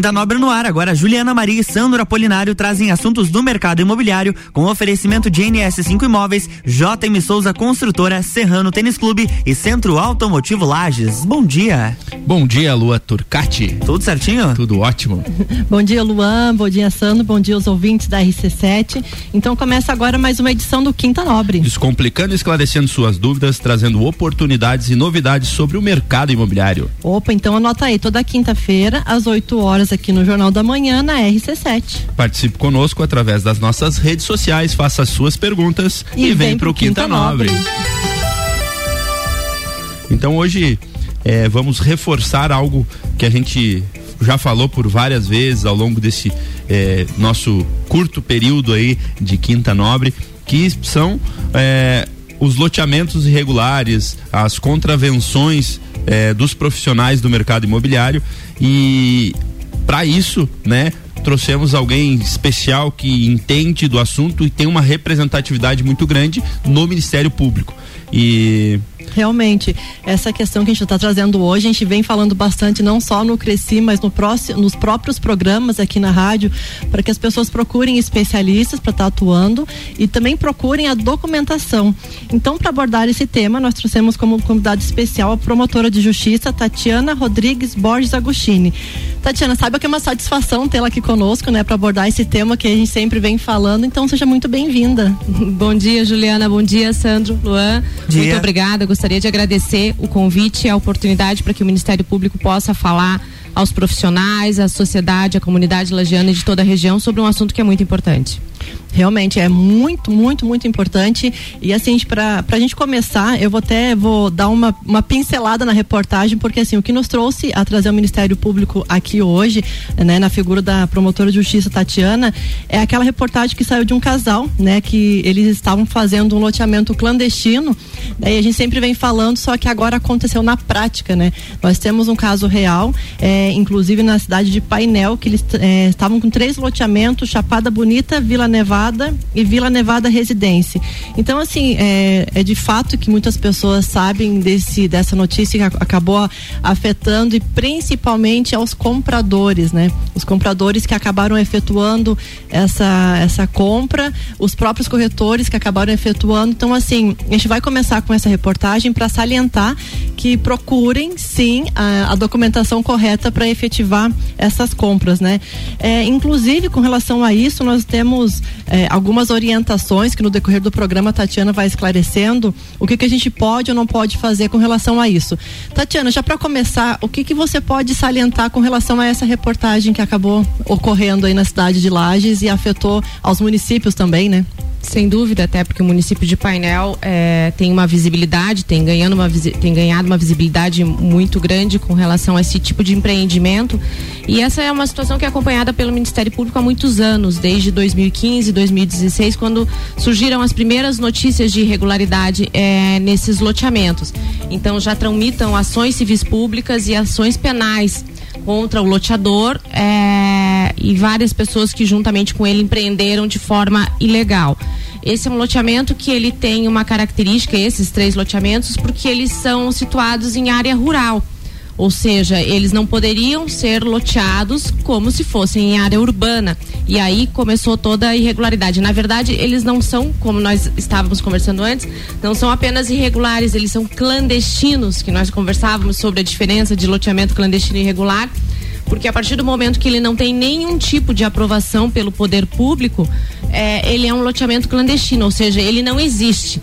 Quinta Nobre no ar, agora Juliana Maria e Sandro Apolinário trazem assuntos do mercado imobiliário com oferecimento de NS5 Imóveis, JM Souza Construtora, Serrano Tênis Clube e Centro Automotivo Lages. Bom dia. Bom dia, Lua Turcati. Tudo certinho? Tudo ótimo. bom dia, Luan. Bom dia, Sandro. Bom dia aos ouvintes da RC7. Então começa agora mais uma edição do Quinta Nobre. Descomplicando e esclarecendo suas dúvidas, trazendo oportunidades e novidades sobre o mercado imobiliário. Opa, então anota aí, toda quinta-feira, às 8 horas aqui no Jornal da Manhã na RC7. Participe conosco através das nossas redes sociais, faça as suas perguntas e, e vem, vem pro Quinta, Quinta Nobre. Nobre. Então hoje é, vamos reforçar algo que a gente já falou por várias vezes ao longo desse é, nosso curto período aí de Quinta Nobre, que são é, os loteamentos irregulares, as contravenções é, dos profissionais do mercado imobiliário e para isso, né, trouxemos alguém especial que entende do assunto e tem uma representatividade muito grande no Ministério Público. E Realmente, essa questão que a gente está trazendo hoje, a gente vem falando bastante não só no Cresci, mas no próximo, nos próprios programas aqui na rádio, para que as pessoas procurem especialistas para estar tá atuando e também procurem a documentação. Então, para abordar esse tema, nós trouxemos como convidado especial a promotora de justiça Tatiana Rodrigues Borges Agostini. Tatiana, saiba que é uma satisfação tê-la aqui conosco, né, para abordar esse tema que a gente sempre vem falando. Então, seja muito bem-vinda. Bom dia, Juliana. Bom dia, Sandro, Luan. Dia. Muito obrigada gostaria de agradecer o convite e a oportunidade para que o Ministério Público possa falar aos profissionais, à sociedade, à comunidade lagiana e de toda a região sobre um assunto que é muito importante. Realmente é muito, muito, muito importante. E assim, para a gente começar, eu vou até vou dar uma, uma pincelada na reportagem, porque assim, o que nos trouxe a trazer o Ministério Público aqui hoje, né, na figura da promotora de justiça Tatiana, é aquela reportagem que saiu de um casal, né, que eles estavam fazendo um loteamento clandestino. Daí a gente sempre vem falando, só que agora aconteceu na prática, né? Nós temos um caso real, é, inclusive na cidade de Painel, que eles é, estavam com três loteamentos, Chapada Bonita, Vila Nevada Nevada e Vila Nevada Residência. Então, assim, é, é de fato que muitas pessoas sabem desse, dessa notícia que acabou afetando e principalmente aos compradores, né? Os compradores que acabaram efetuando essa, essa compra, os próprios corretores que acabaram efetuando. Então, assim, a gente vai começar com essa reportagem para salientar que procurem sim a, a documentação correta para efetivar essas compras, né? É, inclusive, com relação a isso, nós temos é, algumas orientações que no decorrer do programa a Tatiana vai esclarecendo o que, que a gente pode ou não pode fazer com relação a isso. Tatiana, já para começar, o que, que você pode salientar com relação a essa reportagem que acabou ocorrendo aí na cidade de Lages e afetou aos municípios também, né? Sem dúvida, até porque o município de Painel é, tem uma visibilidade, tem, ganhando uma, tem ganhado uma visibilidade muito grande com relação a esse tipo de empreendimento. E essa é uma situação que é acompanhada pelo Ministério Público há muitos anos, desde 2015, 2016, quando surgiram as primeiras notícias de irregularidade é, nesses loteamentos. Então já tramitam ações civis públicas e ações penais contra o loteador é, e várias pessoas que juntamente com ele empreenderam de forma ilegal. Esse é um loteamento que ele tem uma característica, esses três loteamentos, porque eles são situados em área rural. Ou seja, eles não poderiam ser loteados como se fossem em área urbana. E aí começou toda a irregularidade. Na verdade, eles não são, como nós estávamos conversando antes, não são apenas irregulares, eles são clandestinos, que nós conversávamos sobre a diferença de loteamento clandestino e irregular porque a partir do momento que ele não tem nenhum tipo de aprovação pelo poder público, é, ele é um loteamento clandestino, ou seja, ele não existe.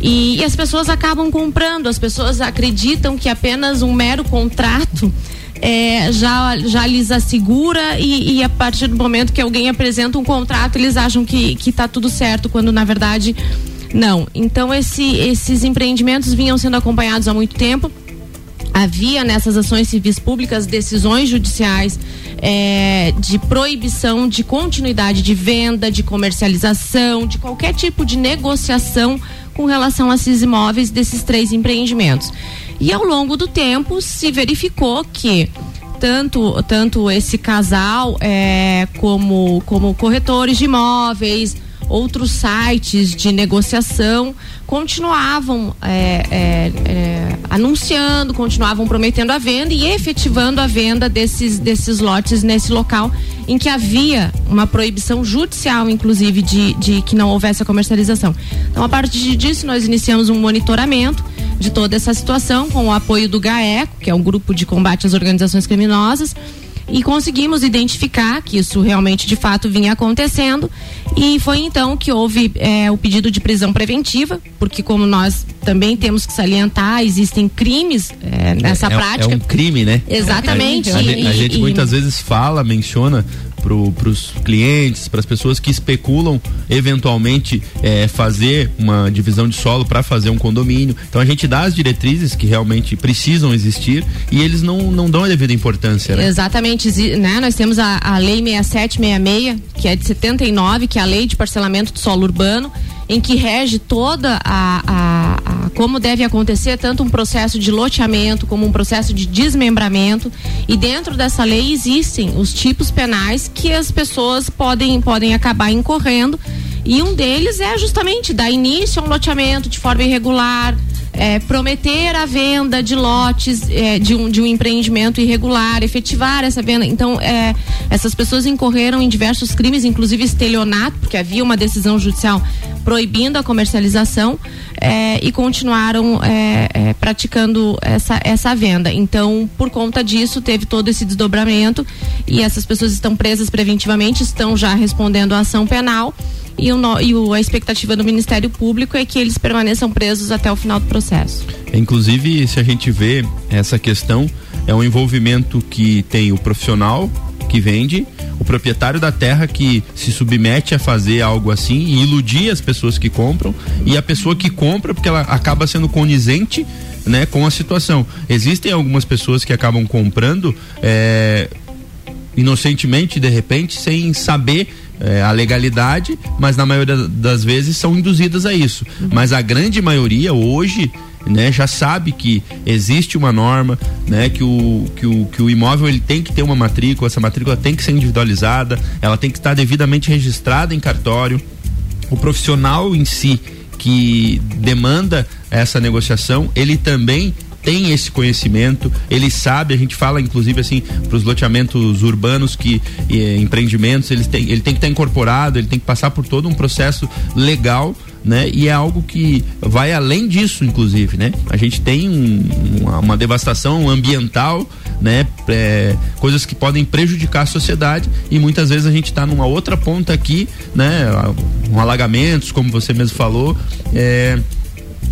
E, e, as pessoas acabam comprando, as pessoas acreditam que apenas um mero contrato é, já, já lhes assegura e, e, a partir do momento que alguém apresenta um contrato, eles acham que está tudo certo, quando na verdade não. Então esse, esses empreendimentos vinham sendo acompanhados há muito tempo. Havia nessas ações civis públicas decisões judiciais é, de proibição de continuidade de venda, de comercialização, de qualquer tipo de negociação com relação a esses imóveis desses três empreendimentos. E ao longo do tempo se verificou que tanto, tanto esse casal é, como, como corretores de imóveis, outros sites de negociação continuavam é, é, é, anunciando, continuavam prometendo a venda e efetivando a venda desses, desses lotes nesse local em que havia uma proibição judicial, inclusive, de, de que não houvesse a comercialização. Então, a partir disso, nós iniciamos um monitoramento de toda essa situação com o apoio do GAECO, que é um grupo de combate às organizações criminosas e conseguimos identificar que isso realmente de fato vinha acontecendo e foi então que houve é, o pedido de prisão preventiva, porque como nós também temos que salientar, existem crimes é, nessa é, prática. É um crime, né? Exatamente. A, e, a gente e, muitas e... vezes fala, menciona para os clientes, para as pessoas que especulam eventualmente é, fazer uma divisão de solo para fazer um condomínio. Então a gente dá as diretrizes que realmente precisam existir e eles não, não dão a devida importância. Né? Exatamente, né? Nós temos a, a Lei 6766, que é de 79, que é a Lei de Parcelamento do Solo Urbano em que rege toda a, a, a, como deve acontecer tanto um processo de loteamento como um processo de desmembramento. E dentro dessa lei existem os tipos penais que as pessoas podem podem acabar incorrendo. E um deles é justamente dar início a um loteamento de forma irregular é, prometer a venda de lotes é, de, um, de um empreendimento irregular, efetivar essa venda. Então, é, essas pessoas incorreram em diversos crimes, inclusive estelionato, porque havia uma decisão judicial proibindo a comercialização é, e continuaram é, é, praticando essa, essa venda. Então, por conta disso, teve todo esse desdobramento e essas pessoas estão presas preventivamente, estão já respondendo a ação penal e, o, e o, a expectativa do Ministério Público é que eles permaneçam presos até o final do processo. Inclusive, se a gente vê essa questão, é um envolvimento que tem o profissional que vende, o proprietário da terra que se submete a fazer algo assim e iludir as pessoas que compram e a pessoa que compra porque ela acaba sendo conizente né, com a situação. Existem algumas pessoas que acabam comprando é, inocentemente, de repente, sem saber é, a legalidade, mas na maioria das vezes são induzidas a isso. Uhum. Mas a grande maioria hoje né, já sabe que existe uma norma, né, que o, que o, que o imóvel ele tem que ter uma matrícula, essa matrícula tem que ser individualizada, ela tem que estar devidamente registrada em cartório. O profissional em si que demanda essa negociação, ele também tem esse conhecimento, ele sabe, a gente fala inclusive assim para os loteamentos urbanos que eh, empreendimentos, ele tem, ele tem que estar incorporado, ele tem que passar por todo um processo legal né? E é algo que vai além disso, inclusive, né? A gente tem um, uma, uma, devastação ambiental, né? É, coisas que podem prejudicar a sociedade e muitas vezes a gente está numa outra ponta aqui, né? Um alagamentos, como você mesmo falou, é,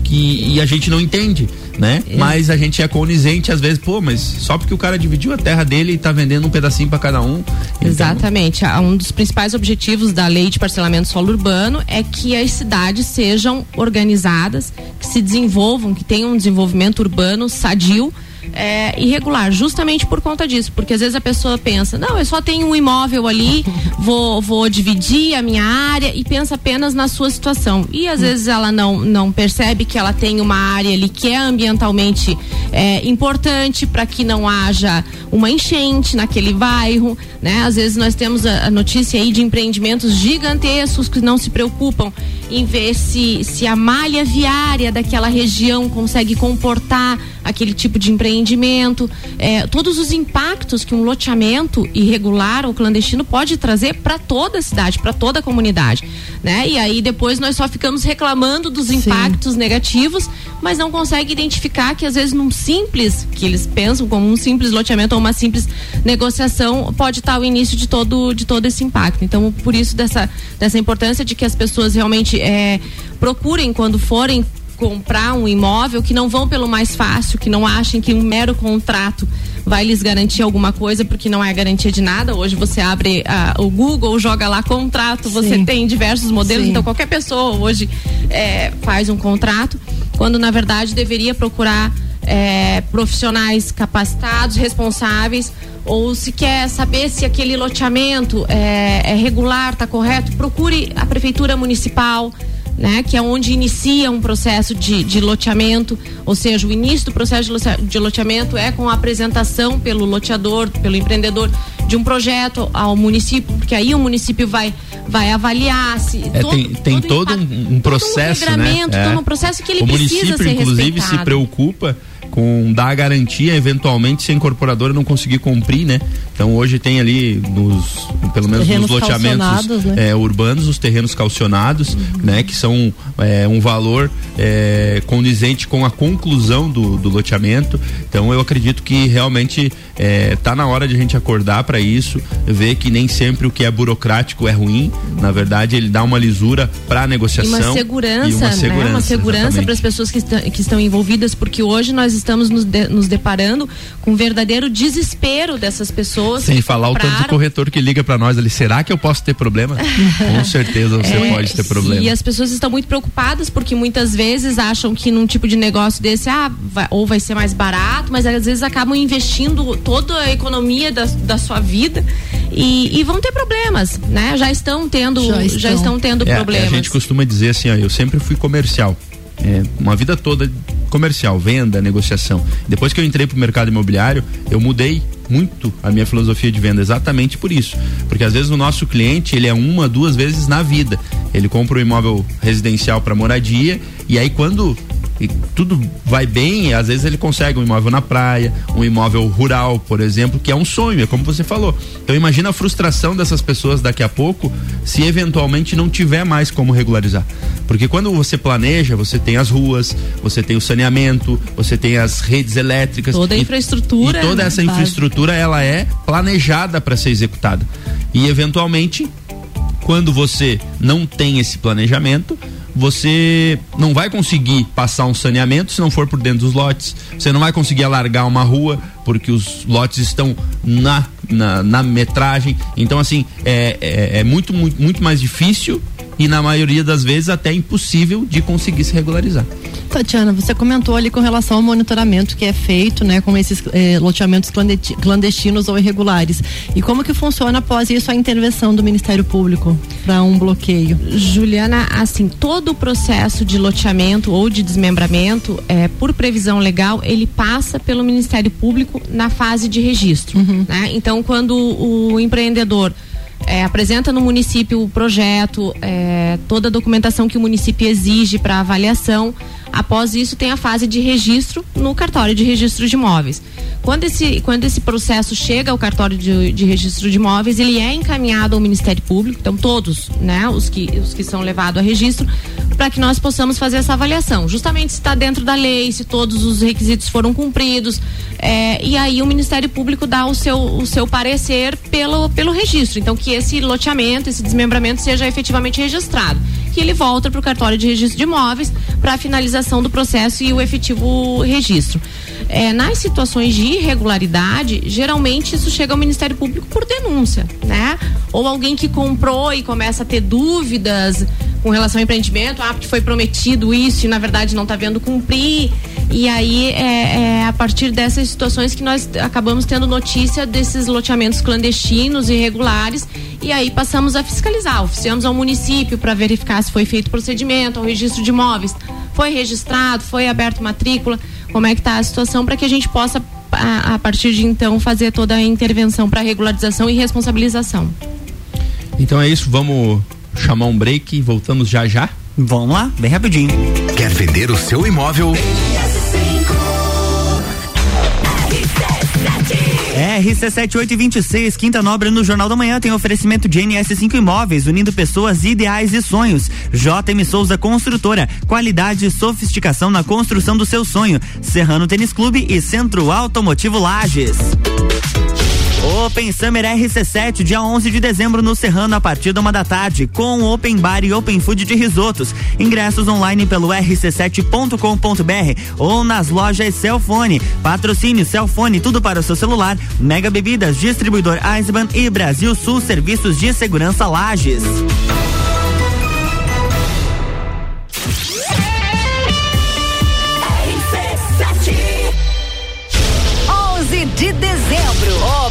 que e a gente não entende né? É. Mas a gente é conizente às vezes, pô, mas só porque o cara dividiu a terra dele e tá vendendo um pedacinho para cada um. Então... Exatamente. Um dos principais objetivos da lei de parcelamento solo urbano é que as cidades sejam organizadas, que se desenvolvam, que tenham um desenvolvimento urbano sadio é, irregular, justamente por conta disso. Porque às vezes a pessoa pensa, não, eu só tenho um imóvel ali, vou, vou dividir a minha área e pensa apenas na sua situação. E às vezes ela não, não percebe que ela tem uma área ali que é ambientalmente é, importante para que não haja uma enchente naquele bairro, né? Às vezes nós temos a, a notícia aí de empreendimentos gigantescos que não se preocupam em ver se, se a malha viária daquela região consegue comportar aquele tipo de empreendimento, é, todos os impactos que um loteamento irregular ou clandestino pode trazer para toda a cidade, para toda a comunidade, né? E aí depois nós só ficamos reclamando dos impactos Sim. negativos, mas não consegue identificar que às vezes num simples, que eles pensam como um simples loteamento ou uma simples negociação, pode estar o início de todo de todo esse impacto. Então, por isso dessa dessa importância de que as pessoas realmente é, procurem quando forem comprar um imóvel que não vão pelo mais fácil, que não achem que um mero contrato vai lhes garantir alguma coisa, porque não é garantia de nada. Hoje você abre uh, o Google, joga lá contrato, você Sim. tem diversos modelos, Sim. então qualquer pessoa hoje é, faz um contrato, quando na verdade deveria procurar é, profissionais capacitados, responsáveis, ou se quer saber se aquele loteamento é, é regular, está correto, procure a prefeitura municipal né? Que é onde inicia um processo de, de loteamento, ou seja, o início do processo de loteamento é com a apresentação pelo loteador, pelo empreendedor de um projeto ao município, porque aí o município vai vai avaliar se é, todo, tem, tem todo, todo um, um, processo, todo um né? É. Todo um processo que ele o precisa município, ser inclusive, respeitado. se preocupa com dar a garantia eventualmente se a incorporadora não conseguir cumprir, né? Então hoje tem ali nos pelo menos terrenos nos loteamentos né? é, urbanos os terrenos calcionados, uhum. né? Que são é, um valor é, condizente com a conclusão do, do, loteamento. Então eu acredito que realmente é, tá na hora de a gente acordar para isso, ver que nem sempre o que é burocrático é ruim. Na verdade ele dá uma lisura para a negociação e uma segurança, e uma segurança, né? Uma segurança para as pessoas que, estão, que estão envolvidas, porque hoje nós estamos nos, de, nos deparando com um verdadeiro desespero dessas pessoas. Sem falar compraram. o tanto de corretor que liga para nós ali, será que eu posso ter problema? com certeza você é, pode ter problema. E as pessoas estão muito preocupadas porque muitas vezes acham que num tipo de negócio desse, ah, vai, ou vai ser mais barato, mas às vezes acabam investindo toda a economia da, da sua vida e, e vão ter problemas, né? Já estão tendo, já estão, já estão tendo é, problemas. A gente costuma dizer assim, ó, eu sempre fui comercial. É, uma vida toda comercial, venda, negociação. Depois que eu entrei para o mercado imobiliário, eu mudei muito a minha filosofia de venda exatamente por isso, porque às vezes o nosso cliente ele é uma, duas vezes na vida. Ele compra um imóvel residencial para moradia e aí quando e tudo vai bem, às vezes ele consegue um imóvel na praia, um imóvel rural, por exemplo, que é um sonho, é como você falou. Então imagina a frustração dessas pessoas daqui a pouco se eventualmente não tiver mais como regularizar. Porque quando você planeja, você tem as ruas, você tem o saneamento, você tem as redes elétricas, toda a infraestrutura, e toda essa infraestrutura ela é planejada para ser executada. E eventualmente, quando você não tem esse planejamento, você não vai conseguir passar um saneamento se não for por dentro dos lotes. Você não vai conseguir alargar uma rua porque os lotes estão na, na, na metragem. Então, assim, é, é, é muito, muito, muito mais difícil e na maioria das vezes até impossível de conseguir se regularizar. Tatiana, você comentou ali com relação ao monitoramento que é feito, né, com esses eh, loteamentos clandestinos ou irregulares. E como que funciona após isso a intervenção do Ministério Público para um bloqueio? Juliana, assim, todo o processo de loteamento ou de desmembramento, é, por previsão legal, ele passa pelo Ministério Público na fase de registro. Uhum. Né? Então, quando o empreendedor é, apresenta no município o projeto, é, toda a documentação que o município exige para avaliação, Após isso, tem a fase de registro no cartório de registro de imóveis. Quando esse, quando esse processo chega ao cartório de, de registro de imóveis, ele é encaminhado ao Ministério Público, então todos, né, os que, os que são levados a registro, para que nós possamos fazer essa avaliação. Justamente se está dentro da lei, se todos os requisitos foram cumpridos. É, e aí o Ministério Público dá o seu, o seu parecer pelo, pelo registro. Então, que esse loteamento, esse desmembramento seja efetivamente registrado. Que ele volta para o cartório de registro de imóveis para a finalização do processo e o efetivo registro. É, nas situações de irregularidade, geralmente isso chega ao Ministério Público por denúncia, né? Ou alguém que comprou e começa a ter dúvidas com relação ao empreendimento, ah, porque foi prometido isso e na verdade não está vendo cumprir. E aí é, é, a partir dessas situações que nós acabamos tendo notícia desses loteamentos clandestinos, irregulares, e aí passamos a fiscalizar. Oficiamos ao município para verificar se foi feito procedimento, ao registro de imóveis, foi registrado, foi aberto matrícula, como é que está a situação para que a gente possa a, a, partir de então fazer toda a intervenção para regularização e responsabilização. Então é isso, vamos chamar um break e voltamos já já? Vamos lá, bem rapidinho. Quer vender o seu imóvel? RC7826, Quinta Nobre no Jornal da Manhã tem oferecimento de NS5 Imóveis, unindo pessoas ideais e sonhos. JM Souza Construtora, qualidade e sofisticação na construção do seu sonho. Serrano Tênis Clube e Centro Automotivo Lages. Open Summer RC7, dia 11 de dezembro no Serrano, a partir da uma da tarde, com Open Bar e Open Food de risotos. Ingressos online pelo rc7.com.br ou nas lojas Celfone. Patrocínio Celfone, tudo para o seu celular. Mega Bebidas, distribuidor Eisman e Brasil Sul Serviços de Segurança Lages.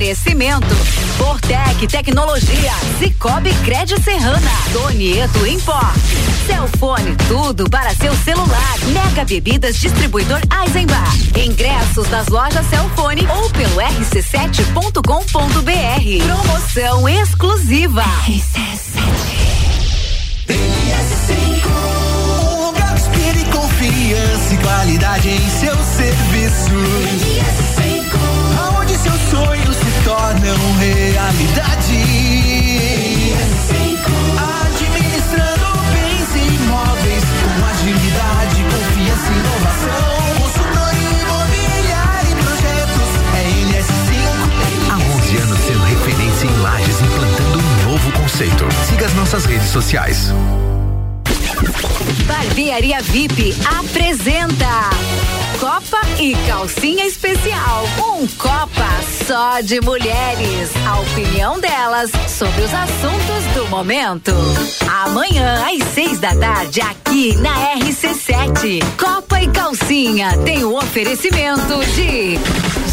Oferecimento. Fortec Tecnologia. Cicobi Crédito Serrana. Donieto Import. Celfone, tudo para seu celular. Mega Bebidas Distribuidor Eisenbar. Ingressos nas lojas Celfone ou pelo rc7.com.br. Promoção exclusiva. Um lugar que inspire confiança e qualidade em seu serviço. Aonde seus sonhos se tornam realidade. Administrando bens e imóveis com agilidade, confiança e inovação. Consultoria imobiliária e projetos é NS5. Há 11 anos sendo referência em lajes, implantando um novo conceito. Siga as nossas redes sociais. Barbearia VIP apresenta Copa e Calcinha Especial. Um Copa só de mulheres. A opinião delas sobre os assuntos do momento. Amanhã, às seis da tarde, aqui na RC7. Copa e Calcinha tem o oferecimento de.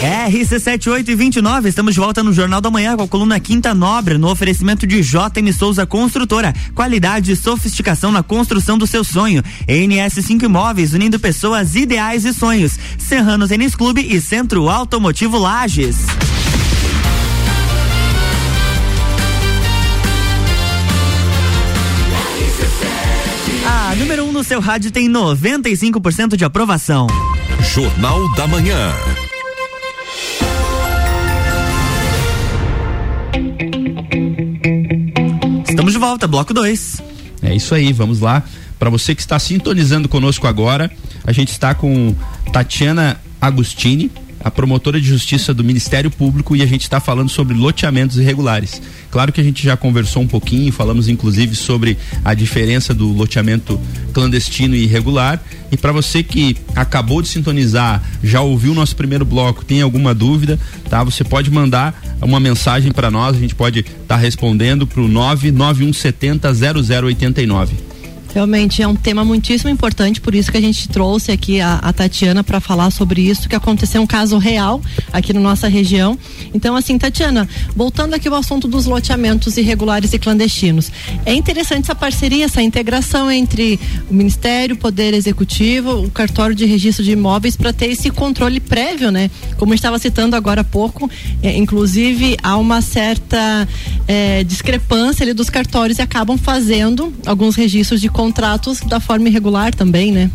RC7829, estamos de volta no Jornal da Manhã com a coluna Quinta Nobre, no oferecimento de JM Souza Construtora. Qualidade e sofisticação na construção do seu sonho. NS5 Imóveis, unindo pessoas, ideais e sonhos. Serrano Tênis Clube e Centro Automotivo Lages. A número 1 um no seu rádio tem 95% de aprovação. Jornal da Manhã. Estamos de volta, bloco 2. É isso aí, vamos lá. Para você que está sintonizando conosco agora, a gente está com Tatiana Agostini, a promotora de justiça do Ministério Público, e a gente está falando sobre loteamentos irregulares. Claro que a gente já conversou um pouquinho, falamos inclusive sobre a diferença do loteamento clandestino e irregular. E para você que acabou de sintonizar, já ouviu o nosso primeiro bloco, tem alguma dúvida, tá? Você pode mandar uma mensagem para nós, a gente pode estar tá respondendo pro 99170 0089. Realmente é um tema muitíssimo importante, por isso que a gente trouxe aqui a, a Tatiana para falar sobre isso, que aconteceu um caso real aqui na nossa região. Então, assim, Tatiana, voltando aqui ao assunto dos loteamentos irregulares e clandestinos, é interessante essa parceria, essa integração entre o Ministério, o Poder Executivo, o cartório de registro de imóveis para ter esse controle prévio, né? Como estava citando agora há pouco, é, inclusive há uma certa é, discrepância ali dos cartórios e acabam fazendo alguns registros de contratos da forma irregular também, né?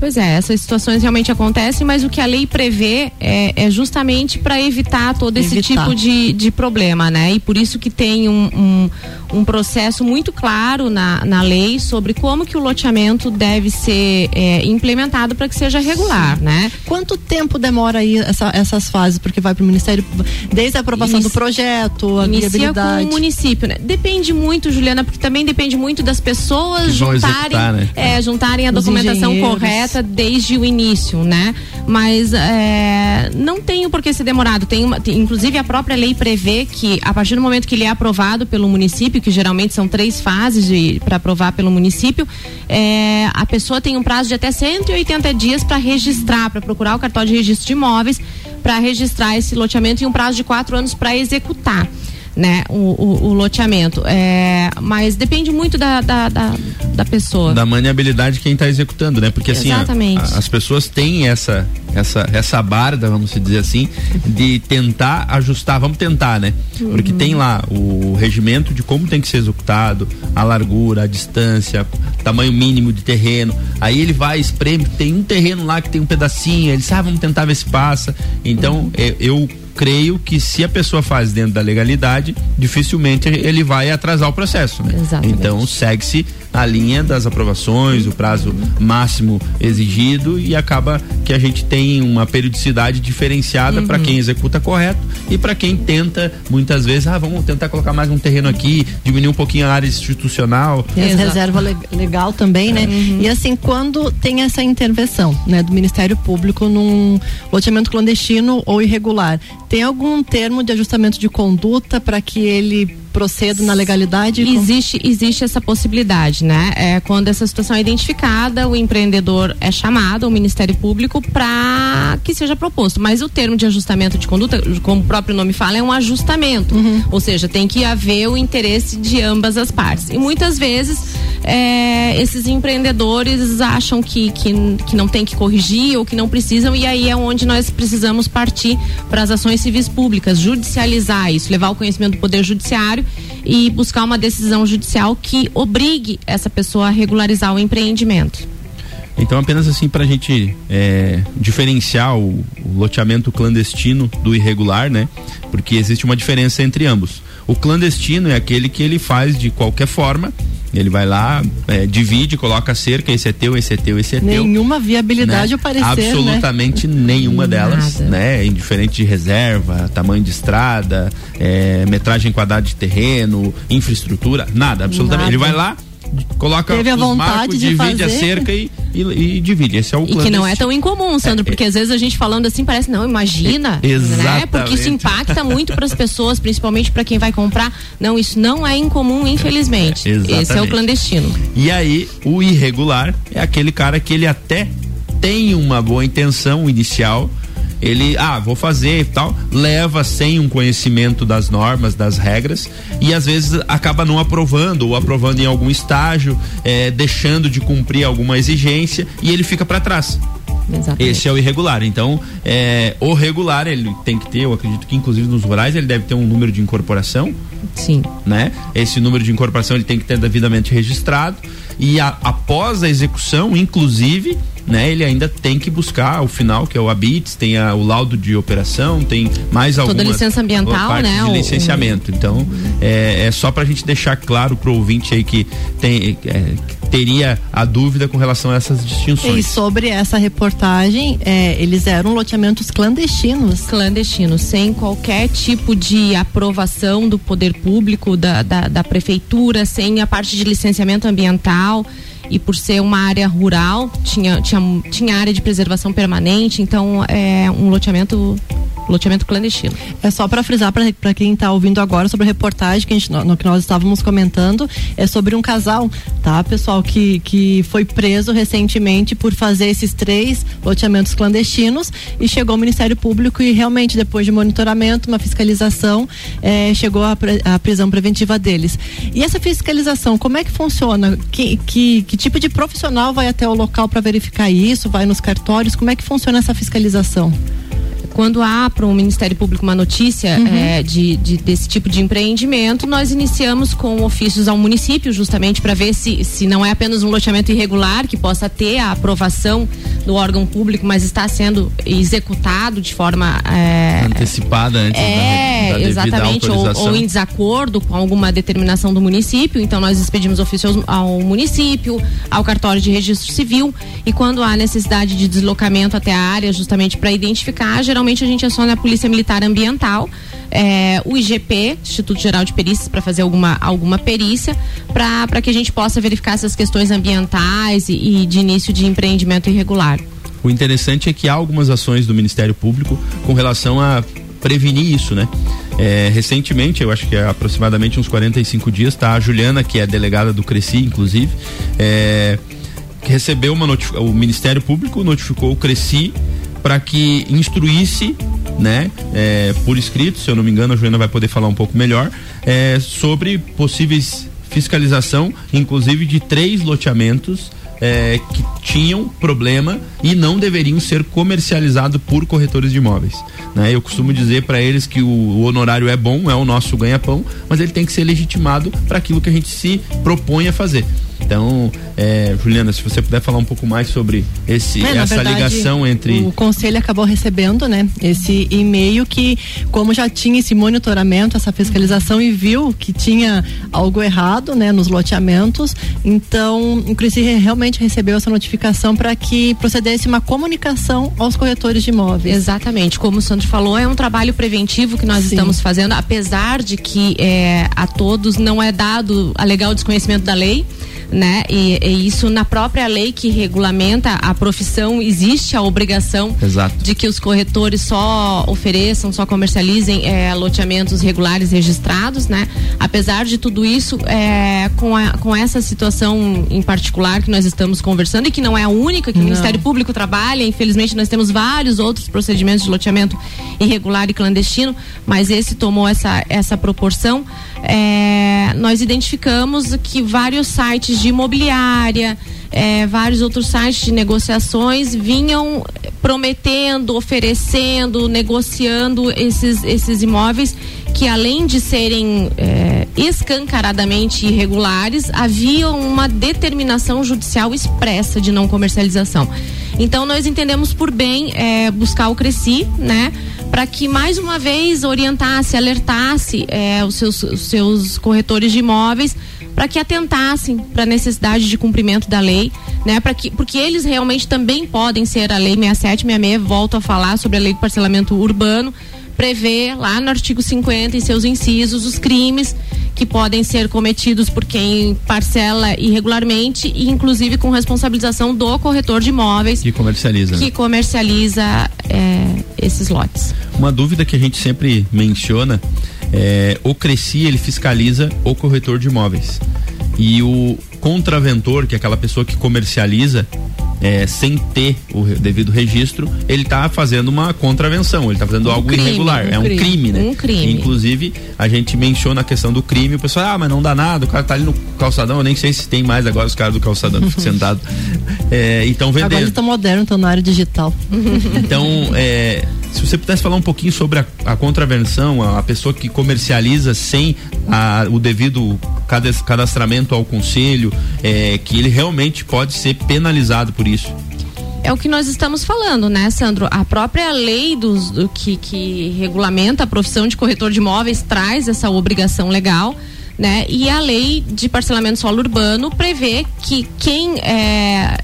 Pois é, essas situações realmente acontecem, mas o que a lei prevê é, é justamente para evitar todo esse Evitar. tipo de, de problema, né? E por isso que tem um, um, um processo muito claro na, na lei sobre como que o loteamento deve ser é, implementado para que seja regular, né? Quanto tempo demora aí essa- essas fases? Porque vai para o Ministério, desde a aprovação Inicia- do projeto, a Inicia com viabilidade. o município, né? Depende muito, Juliana, porque também depende muito das pessoas juntarem, executar, né? é, juntarem a Os documentação engenheiros. Correta desde o início, né? Mas é, não tem o porquê ser demorado. Tem, uma, tem- inclusive a própria lei prevê que a partir do momento que ele é aprovado pelo município, que geralmente são três fases para aprovar pelo município, é, a pessoa tem um prazo de até 180 dias para registrar, para procurar o cartório de registro de imóveis, para registrar esse loteamento e um prazo de quatro anos para executar. Né, o, o- o loteamento. É, mas depende muito da, da, da, da pessoa. Da maniabilidade de quem está executando, né? Porque assim, a- Exatamente. a- as pessoas têm essa essa, essa barda, vamos dizer assim, de tentar ajustar, vamos tentar, né? Porque tem lá o regimento de como tem que ser executado, a largura, a distância, tamanho mínimo de terreno. Aí ele vai, espreme, tem um terreno lá que tem um pedacinho, ele sabe, ah, vamos tentar ver se passa. Então, é, eu creio que se a pessoa faz dentro da legalidade, dificilmente ele vai atrasar o processo, né? Exatamente. Então segue-se a linha das aprovações, o prazo máximo exigido e acaba que a gente tem uma periodicidade diferenciada para quem executa correto e para quem tenta muitas vezes, ah, vamos tentar colocar mais um terreno aqui, diminuir um pouquinho a área institucional. Tem as reserva le- legal também, né? Uhum. E assim, quando tem essa intervenção, né, do Ministério Público num loteamento clandestino ou irregular, tem algum termo de ajustamento de conduta para que ele proceda na legalidade? Existe, existe essa possibilidade, né? É, quando essa situação é identificada, o empreendedor é chamado ao Ministério Público para que seja proposto. Mas o termo de ajustamento de conduta, como o próprio nome fala, é um ajustamento. Ou seja, tem que haver o interesse de ambas as partes. E muitas vezes é, esses empreendedores acham que, que, que não tem que corrigir ou que não precisam, e aí é onde nós precisamos partir para as ações civis públicas, judicializar isso, levar o conhecimento do Poder Judiciário e buscar uma decisão judicial que obrigue essa pessoa a regularizar o empreendimento. Então, apenas assim para a gente é, diferenciar o, o loteamento clandestino do irregular, né? Porque existe uma diferença entre ambos. O clandestino é aquele que ele faz de qualquer forma. Ele vai lá, é, divide, coloca cerca, esse é teu, esse é teu, esse é teu. Nenhuma viabilidade né? aparecer, né? Absolutamente nenhuma delas, Nada. né? Indiferente de reserva, tamanho de estrada, é, metragem quadrada de terreno, infraestrutura, nada, absolutamente. Nada. Ele vai lá, coloca Teve a os vontade marcos, de divide a fazer. cerca e, e, e divide. Esse é o E que não é tão incomum, Sandro, É, porque às vezes a gente falando assim parece, não, imagina, É, né? exatamente. Porque isso impacta muito para as pessoas, principalmente para quem vai comprar. Não, isso não é incomum, infelizmente. É, Esse é o exatamente. clandestino. E aí, o irregular é aquele cara que ele até tem uma boa intenção inicial. Ele, ah, vou fazer e tal, leva sem um conhecimento das normas, das regras, e às vezes acaba não aprovando, ou aprovando em algum estágio, eh, deixando de cumprir alguma exigência, e ele fica para trás. Exatamente. Esse é o irregular. Então, é, o regular, ele tem que ter, eu acredito que inclusive nos rurais, ele deve ter um número de incorporação, Sim. né? Esse número de incorporação ele tem que ter devidamente registrado e a- após a execução, inclusive, né, ele ainda tem que buscar ao final, que é o ABITS, tem a- o laudo de operação, tem mais Toda algumas licença ambiental, partes né, de o- licenciamento. Então, é, é só pra gente deixar claro pro ouvinte aí que tem é, que teria a dúvida com relação a essas E distinções. sobre essa reportagem, é, eles eram loteamentos clandestinos. Clandestino, sem qualquer tipo de aprovação do poder público, da, da, da prefeitura, sem a parte de licenciamento ambiental. E por ser uma área rural, tinha, tinha, tinha área de preservação permanente, então é um loteamento, loteamento clandestino. É só para frisar para quem está ouvindo agora sobre a reportagem que, a gente, no, no que nós estávamos comentando, é sobre um casal, tá, pessoal, que, que foi preso recentemente por fazer esses três loteamentos clandestinos e chegou ao Ministério Público e realmente, depois de monitoramento, uma fiscalização, eh, chegou a, a prisão preventiva deles. E essa fiscalização, como é que funciona? Que, que, que tipo de profissional vai até o local para verificar isso? Vai nos cartórios? Como é que funciona essa fiscalização? Quando há para o Ministério Público uma notícia eh, de, de- desse tipo de empreendimento, nós iniciamos com ofícios ao município, justamente para ver se, se não é apenas um loteamento irregular, que possa ter a aprovação do órgão público, mas está sendo executado de forma. eh, Antecipada antes é, da, da exatamente, ou, ou em desacordo com alguma determinação do município, então nós expedimos ofício ao, ao município, ao cartório de registro civil, e quando há necessidade de deslocamento até a área, justamente para identificar, geralmente a gente aciona a Polícia Militar Ambiental, é, o IGP, Instituto Geral de Perícias, para fazer alguma, alguma perícia, para que a gente possa verificar essas questões ambientais e, e de início de empreendimento irregular. O interessante é que há algumas ações do Ministério Público com relação a prevenir isso, né? É, recentemente, eu acho que é aproximadamente uns 45 dias, tá? A Juliana, que é delegada do Cresci, inclusive, é, recebeu uma notificação, o Ministério Público notificou o Cresci para que instruísse, né, é, por escrito, se eu não me engano, a Juliana vai poder falar um pouco melhor, é, sobre possíveis fiscalização, inclusive de três loteamentos é, que tinham problema e não deveriam ser comercializados por corretores de imóveis. Né? Eu costumo dizer para eles que o, o honorário é bom, é o nosso ganha-pão, mas ele tem que ser legitimado para aquilo que a gente se propõe a fazer. Então, é, Juliana, se você puder falar um pouco mais sobre esse, É, essa verdade, ligação entre. O conselho acabou recebendo, né, esse e-mail que, como já tinha esse monitoramento, essa fiscalização e viu que tinha algo errado, né, nos loteamentos, então o CRISI realmente recebeu essa notificação para que procedesse uma comunicação aos corretores de imóveis. Exatamente, como o Sandro falou, é um trabalho preventivo que nós Sim. estamos fazendo, apesar de que é, a todos não é dado a legal desconhecimento da lei. Né? E, e isso na própria lei que regulamenta a profissão existe a obrigação Exato. de que os corretores só ofereçam, só comercializem é, loteamentos regulares registrados, né? Apesar de tudo isso, é, com, a- com essa situação em particular que nós estamos conversando e que não é a única que o Não. Ministério Público trabalha, infelizmente nós temos vários outros procedimentos de loteamento irregular e clandestino, mas esse tomou essa, essa proporção. É, nós identificamos que vários sites de imobiliária, é, vários outros sites de negociações vinham prometendo, oferecendo, negociando esses, esses imóveis que além de serem é, escancaradamente irregulares, havia uma determinação judicial expressa de não comercialização. Então nós entendemos por bem é, buscar o Cresci, né? Para que mais uma vez orientasse, alertasse é, os, seus, os seus corretores de imóveis para que atentassem para a necessidade de cumprimento da lei, né? Para que porque eles realmente também podem ser a lei 6766, volto a falar sobre a lei de parcelamento urbano, prevê lá no artigo 50 em seus incisos os crimes que podem ser cometidos por quem parcela irregularmente e inclusive com responsabilização do corretor de imóveis Que comercializa. né? que comercializa é, esses lotes. Uma dúvida que a gente sempre menciona é o Cresci ele fiscaliza o corretor de imóveis e o contraventor, que é aquela pessoa que comercializa é, sem ter o devido registro, ele está fazendo uma contravenção, ele está fazendo Um algo crime, irregular, um é um crime, crime, né? um crime. Inclusive, a gente menciona a questão do crime, o pessoal, ah, mas não dá nada, o cara tá ali no calçadão, eu nem sei se tem mais agora os caras do calçadão que ficam sentados. É, então Agora eles vendendo. estão modernos, estão na área digital. Então, é, se você pudesse falar um pouquinho sobre a, a contravenção, a, a pessoa que comercializa sem a- o devido cadastramento ao conselho, é, que ele realmente pode ser penalizado por isso. É o que nós estamos falando, né, Sandro? A própria lei dos, do que, que regulamenta a profissão de corretor de imóveis traz essa obrigação legal. Né? E a lei de parcelamento solo urbano prevê que quem é,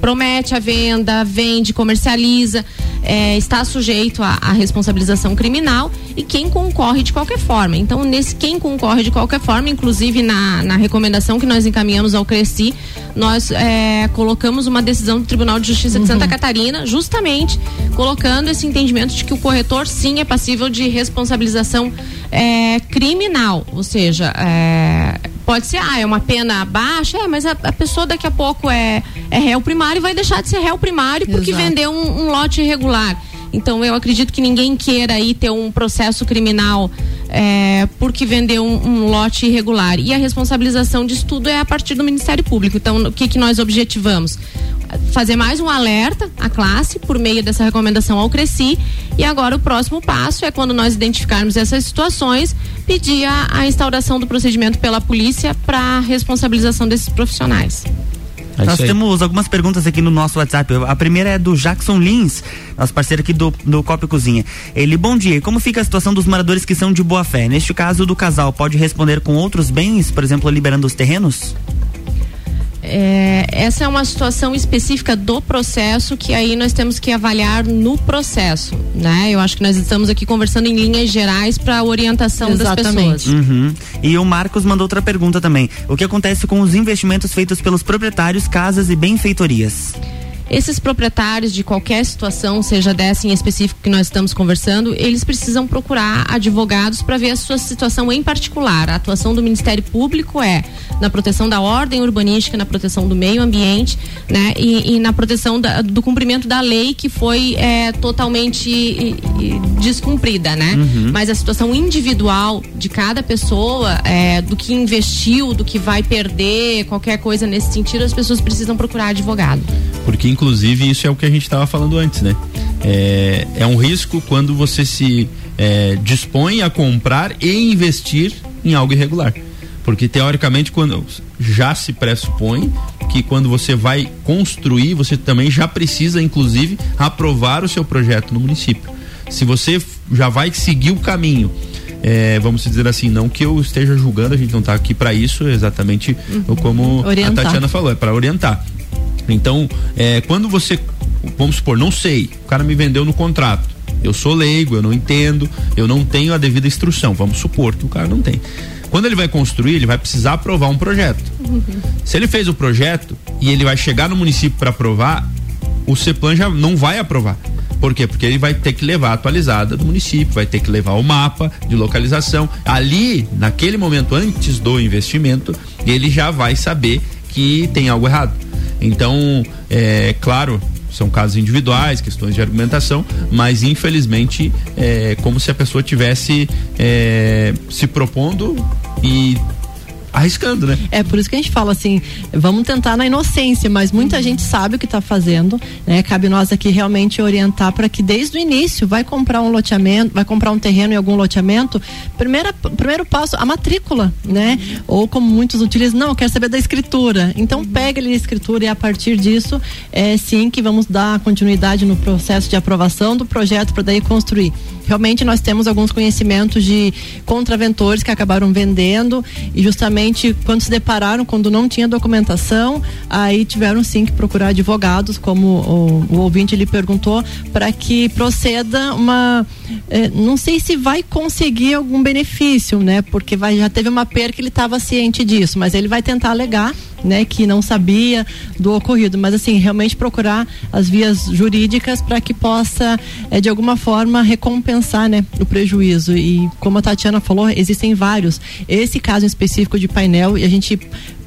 promete a venda, vende, comercializa, é, está sujeito à, responsabilização criminal e quem concorre de qualquer forma. Então, nesse quem concorre de qualquer forma, inclusive na, na recomendação que nós encaminhamos ao Cresci, nós é, colocamos uma decisão do Tribunal de Justiça de Santa Catarina, justamente colocando esse entendimento de que o corretor sim é passível de responsabilização é, criminal, ou seja, é, pode ser, ah, é uma pena baixa, é, mas a, a pessoa daqui a pouco é, é réu primário e vai deixar de ser réu primário porque Exato. vendeu um, um lote irregular. Então eu acredito que ninguém queira aí ter um processo criminal é, porque vendeu um, um lote irregular. E a responsabilização disso tudo é a partir do Ministério Público. Então, o que, que nós objetivamos? Fazer mais um alerta à classe por meio dessa recomendação ao Cresci. E agora o próximo passo é quando nós identificarmos essas situações, pedir a, a instauração do procedimento pela polícia para responsabilização desses profissionais. É Nós temos algumas perguntas aqui no nosso WhatsApp. A primeira é do Jackson Lins, nosso parceiro aqui do, do Copa e Cozinha. Ele, bom dia, como fica a situação dos moradores que são de boa fé? Neste caso do casal, pode responder com outros bens, por exemplo, liberando os terrenos? É, essa é uma situação específica do processo que aí nós temos que avaliar no processo, né? Eu acho que nós estamos aqui conversando em linhas gerais para orientação das Exatamente. pessoas. Uhum. E o Marcos mandou outra pergunta também. O que acontece com os investimentos feitos pelos proprietários, casas e benfeitorias? Esses proprietários de qualquer situação, seja dessa em específico que nós estamos conversando, eles precisam procurar advogados para ver a sua situação em particular. A atuação do Ministério Público é na proteção da ordem urbanística, na proteção do meio ambiente, né? E, e na proteção da, do cumprimento da lei que foi é, totalmente descumprida, né? Mas a situação individual de cada pessoa, é, do que investiu, do que vai perder, qualquer coisa nesse sentido, as pessoas precisam procurar advogado. Porque, inclusive, isso é o que a gente estava falando antes, né? É, é um risco quando você se é, dispõe a comprar e investir em algo irregular. Porque, teoricamente, quando já se pressupõe que quando você vai construir, você também já precisa, inclusive, aprovar o seu projeto no município. Se você já vai seguir o caminho é, vamos dizer assim, não que eu esteja julgando, a gente não está aqui para isso, exatamente como Orientar. a Tatiana falou, é para orientar. Então, é, quando você, vamos supor, não sei, o cara me vendeu no contrato, eu sou leigo, eu não entendo, eu não tenho a devida instrução, vamos supor que o cara não tem. Quando ele vai construir, ele vai precisar aprovar um projeto. Se ele fez o projeto e ele vai chegar no município para aprovar, o CEPLAN já não vai aprovar. Por quê? Porque ele vai ter que levar a atualizada do município, vai ter que levar o mapa de localização. Ali, naquele momento, antes do investimento, ele já vai saber que tem algo errado. Então, é claro, são casos individuais, questões de argumentação, mas infelizmente é como se a pessoa tivesse é, se propondo e arriscando, né? É por isso que a gente fala assim, vamos tentar na inocência, mas muita gente sabe o que está fazendo, né? Cabe nós aqui realmente orientar para que desde o início vai comprar um loteamento, vai comprar um terreno em algum loteamento, primeira, primeiro passo, a matrícula, né? Ou como muitos utilizam, não, eu quero saber da escritura. Então pega ali a escritura e a partir disso, é sim que vamos dar continuidade no processo de aprovação do projeto para daí construir. Realmente nós temos alguns conhecimentos de contraventores que acabaram vendendo e justamente quando se depararam, quando não tinha documentação, aí tiveram sim que procurar advogados, como o, o ouvinte lhe perguntou, para que proceda uma. eh, não sei se vai conseguir algum benefício, né? Porque vai, já teve uma perca, ele estava ciente disso, mas ele vai tentar alegar né, que não sabia do ocorrido, mas assim, realmente procurar as vias jurídicas para que possa, eh, de alguma forma, recompensar, né, o prejuízo. E como a Tatiana falou, existem vários. Esse caso específico de painel, e a gente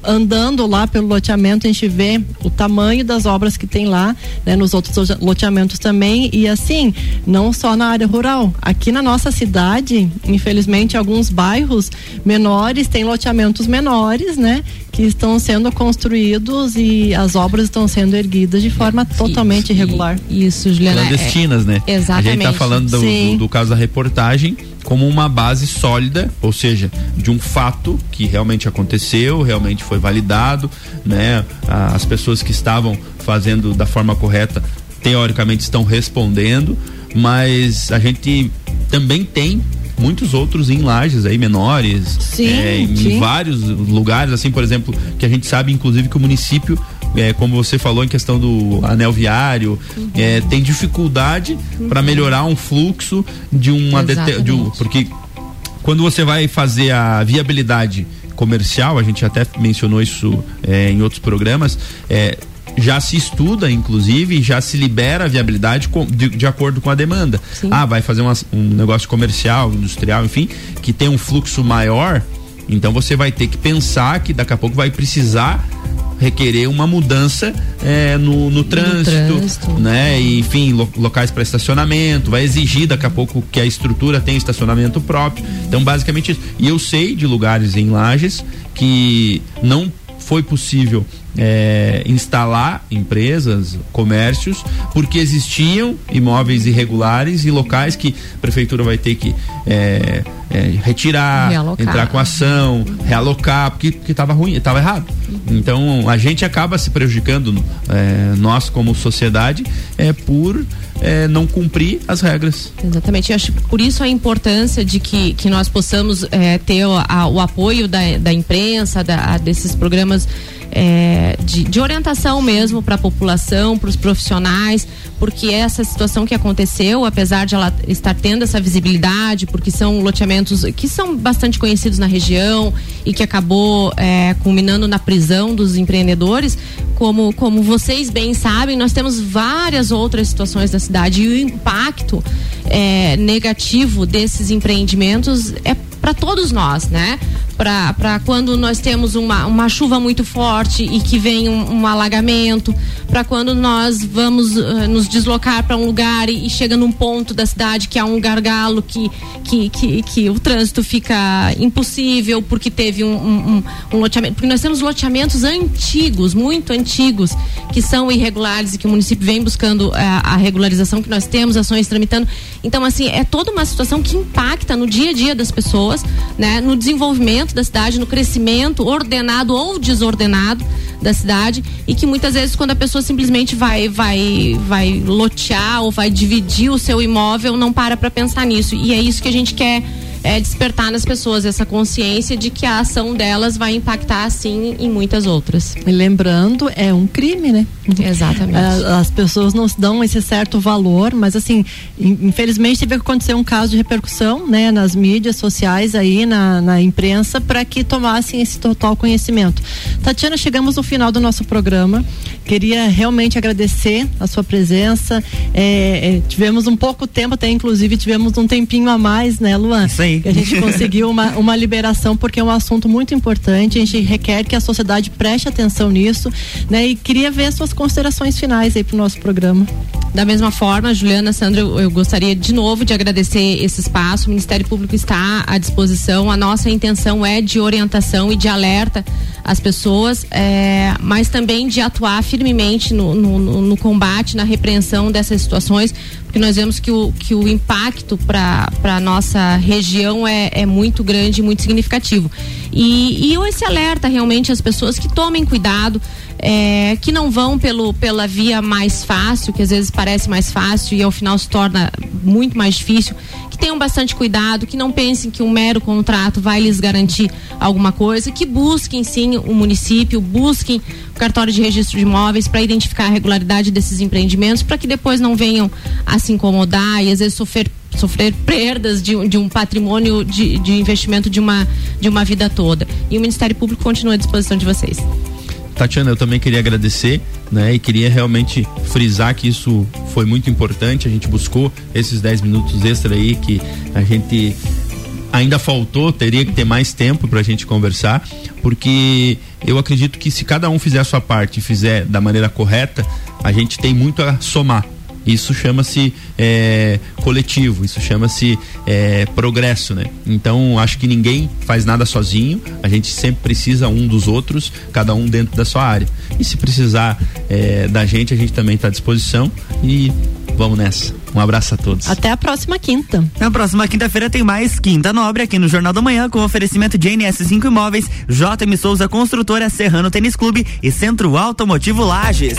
andando lá pelo loteamento, a gente vê o tamanho das obras que tem lá, né, nos outros lote- loteamentos também, e assim, não só na área rural. Aqui na nossa cidade, infelizmente, alguns bairros menores têm loteamentos menores, né, que estão sendo construídos e as obras estão sendo erguidas de forma totalmente irregular. Isso, Juliana. é- clandestinas, né? A gente Exatamente. tá falando do, do, do caso da reportagem como uma base sólida, ou seja, de um fato que realmente aconteceu, realmente foi validado, né? As pessoas que estavam fazendo da forma correta, teoricamente estão respondendo, mas a gente também tem muitos outros em lajes aí menores, Sim, é, em sim. vários lugares, assim, por exemplo, que a gente sabe, inclusive, que o município, é, como você falou em questão do anel viário, é, tem dificuldade para melhorar um fluxo de uma dete- de um, porque quando você vai fazer a viabilidade comercial, a gente até mencionou isso é, em outros programas, é, já se estuda, inclusive, já se libera a viabilidade de, de acordo com a demanda. Ah, vai fazer uma- um negócio comercial, industrial, enfim, que tem um fluxo maior, então você vai ter que pensar que daqui a pouco vai precisar requerer uma mudança é, no, no trânsito, trânsito. né? E, enfim, lo- locais para estacionamento, vai exigir daqui a pouco que a estrutura tenha estacionamento próprio. Então, basicamente isso. E eu sei de lugares em Lages que não foi possível é, instalar empresas, comércios, porque existiam imóveis irregulares e locais que a prefeitura vai ter que é, é, retirar, Realocar. entrar com ação, realocar, porque estava ruim, estava errado. Então a gente acaba se prejudicando, é, nós como sociedade, é por é, não cumprir as regras. Exatamente. Eu acho por isso a importância de que, que nós possamos eh, ter o, a- o apoio da, da imprensa, da, desses programas é, de, de orientação mesmo para a população, para os profissionais, porque essa situação que aconteceu, apesar de ela estar tendo essa visibilidade, porque são loteamentos que são bastante conhecidos na região e que acabou é, culminando na prisão dos empreendedores, como, como vocês bem sabem, nós temos várias outras situações da cidade e o impacto é, negativo desses empreendimentos é para todos nós, né? Para quando nós temos uma, uma chuva muito forte e que vem um, um alagamento, para quando nós vamos uh, nos deslocar para um lugar e, e, chega num ponto da cidade que há um gargalo que, que, que, que o trânsito fica impossível porque teve um, um, um, loteamento. Porque nós temos loteamentos antigos, muito antigos, que são irregulares e que o município vem buscando a, eh, a regularização que nós temos, ações tramitando. Então, assim, é toda uma situação que impacta no dia a dia das pessoas, né? No desenvolvimento da cidade, no crescimento ordenado ou desordenado da cidade e que muitas vezes quando a pessoa simplesmente vai vai vai lotear ou vai dividir o seu imóvel não para para pensar nisso. E é isso que a gente quer é, despertar nas pessoas essa consciência de que a ação delas vai impactar sim em muitas outras. E lembrando, é um crime, né? Exatamente. É, as pessoas não dão esse certo valor, mas assim, infelizmente teve que acontecer um caso de repercussão, né, nas mídias sociais aí, na, na imprensa, para que tomassem esse total conhecimento. Tatiana, chegamos no final do nosso programa. Queria realmente agradecer a sua presença. É, é, tivemos um pouco tempo, até inclusive tivemos um tempinho a mais, né, Luan? Isso aí que a gente conseguiu uma, uma liberação, porque é um assunto muito importante. A gente requer que a sociedade preste atenção nisso, né? E queria ver suas considerações finais aí para o nosso programa. Da mesma forma, Juliana, Sandra, eu, eu gostaria de novo de agradecer esse espaço. O Ministério Público está à disposição. A nossa intenção é de orientação e de alerta às pessoas, é, mas também de atuar firmemente no, no, no combate, na repreensão dessas situações, porque nós vemos que o, que o impacto para a nossa região é, é muito grande, muito significativo. E, e esse alerta realmente às pessoas que tomem cuidado, é, que não vão pelo, pela via mais fácil, que às vezes parece mais fácil e ao final se torna muito mais difícil, que tenham bastante cuidado, que não pensem que um mero contrato vai lhes garantir alguma coisa, que busquem sim o município, busquem o cartório de registro de imóveis para identificar a regularidade desses empreendimentos, para que depois não venham a se incomodar e às vezes sofrer sofrer perdas de, de um patrimônio de, de investimento de uma, de uma vida toda. E o Ministério Público continua à disposição de vocês. Tatiana, eu também queria agradecer, né? E queria realmente frisar que isso foi muito importante. A gente buscou esses 10 minutos extra aí que a gente ainda faltou, teria que ter mais tempo para a gente conversar, porque eu acredito que se cada um fizer a sua parte e fizer da maneira correta, a gente tem muito a somar. Isso chama-se é, coletivo, isso chama-se é, progresso, né? Então acho que ninguém faz nada sozinho, a gente sempre precisa um dos outros, cada um dentro da sua área. E se precisar é, da gente, a gente também está à disposição e vamos nessa. Um abraço a todos. Até a próxima quinta. Na próxima quinta-feira tem mais Quinta Nobre aqui no Jornal da Manhã com oferecimento de NS5 Imóveis, JM Souza Construtora, Serrano Tênis Clube e Centro Automotivo Lages.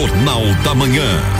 Jornal da Manhã.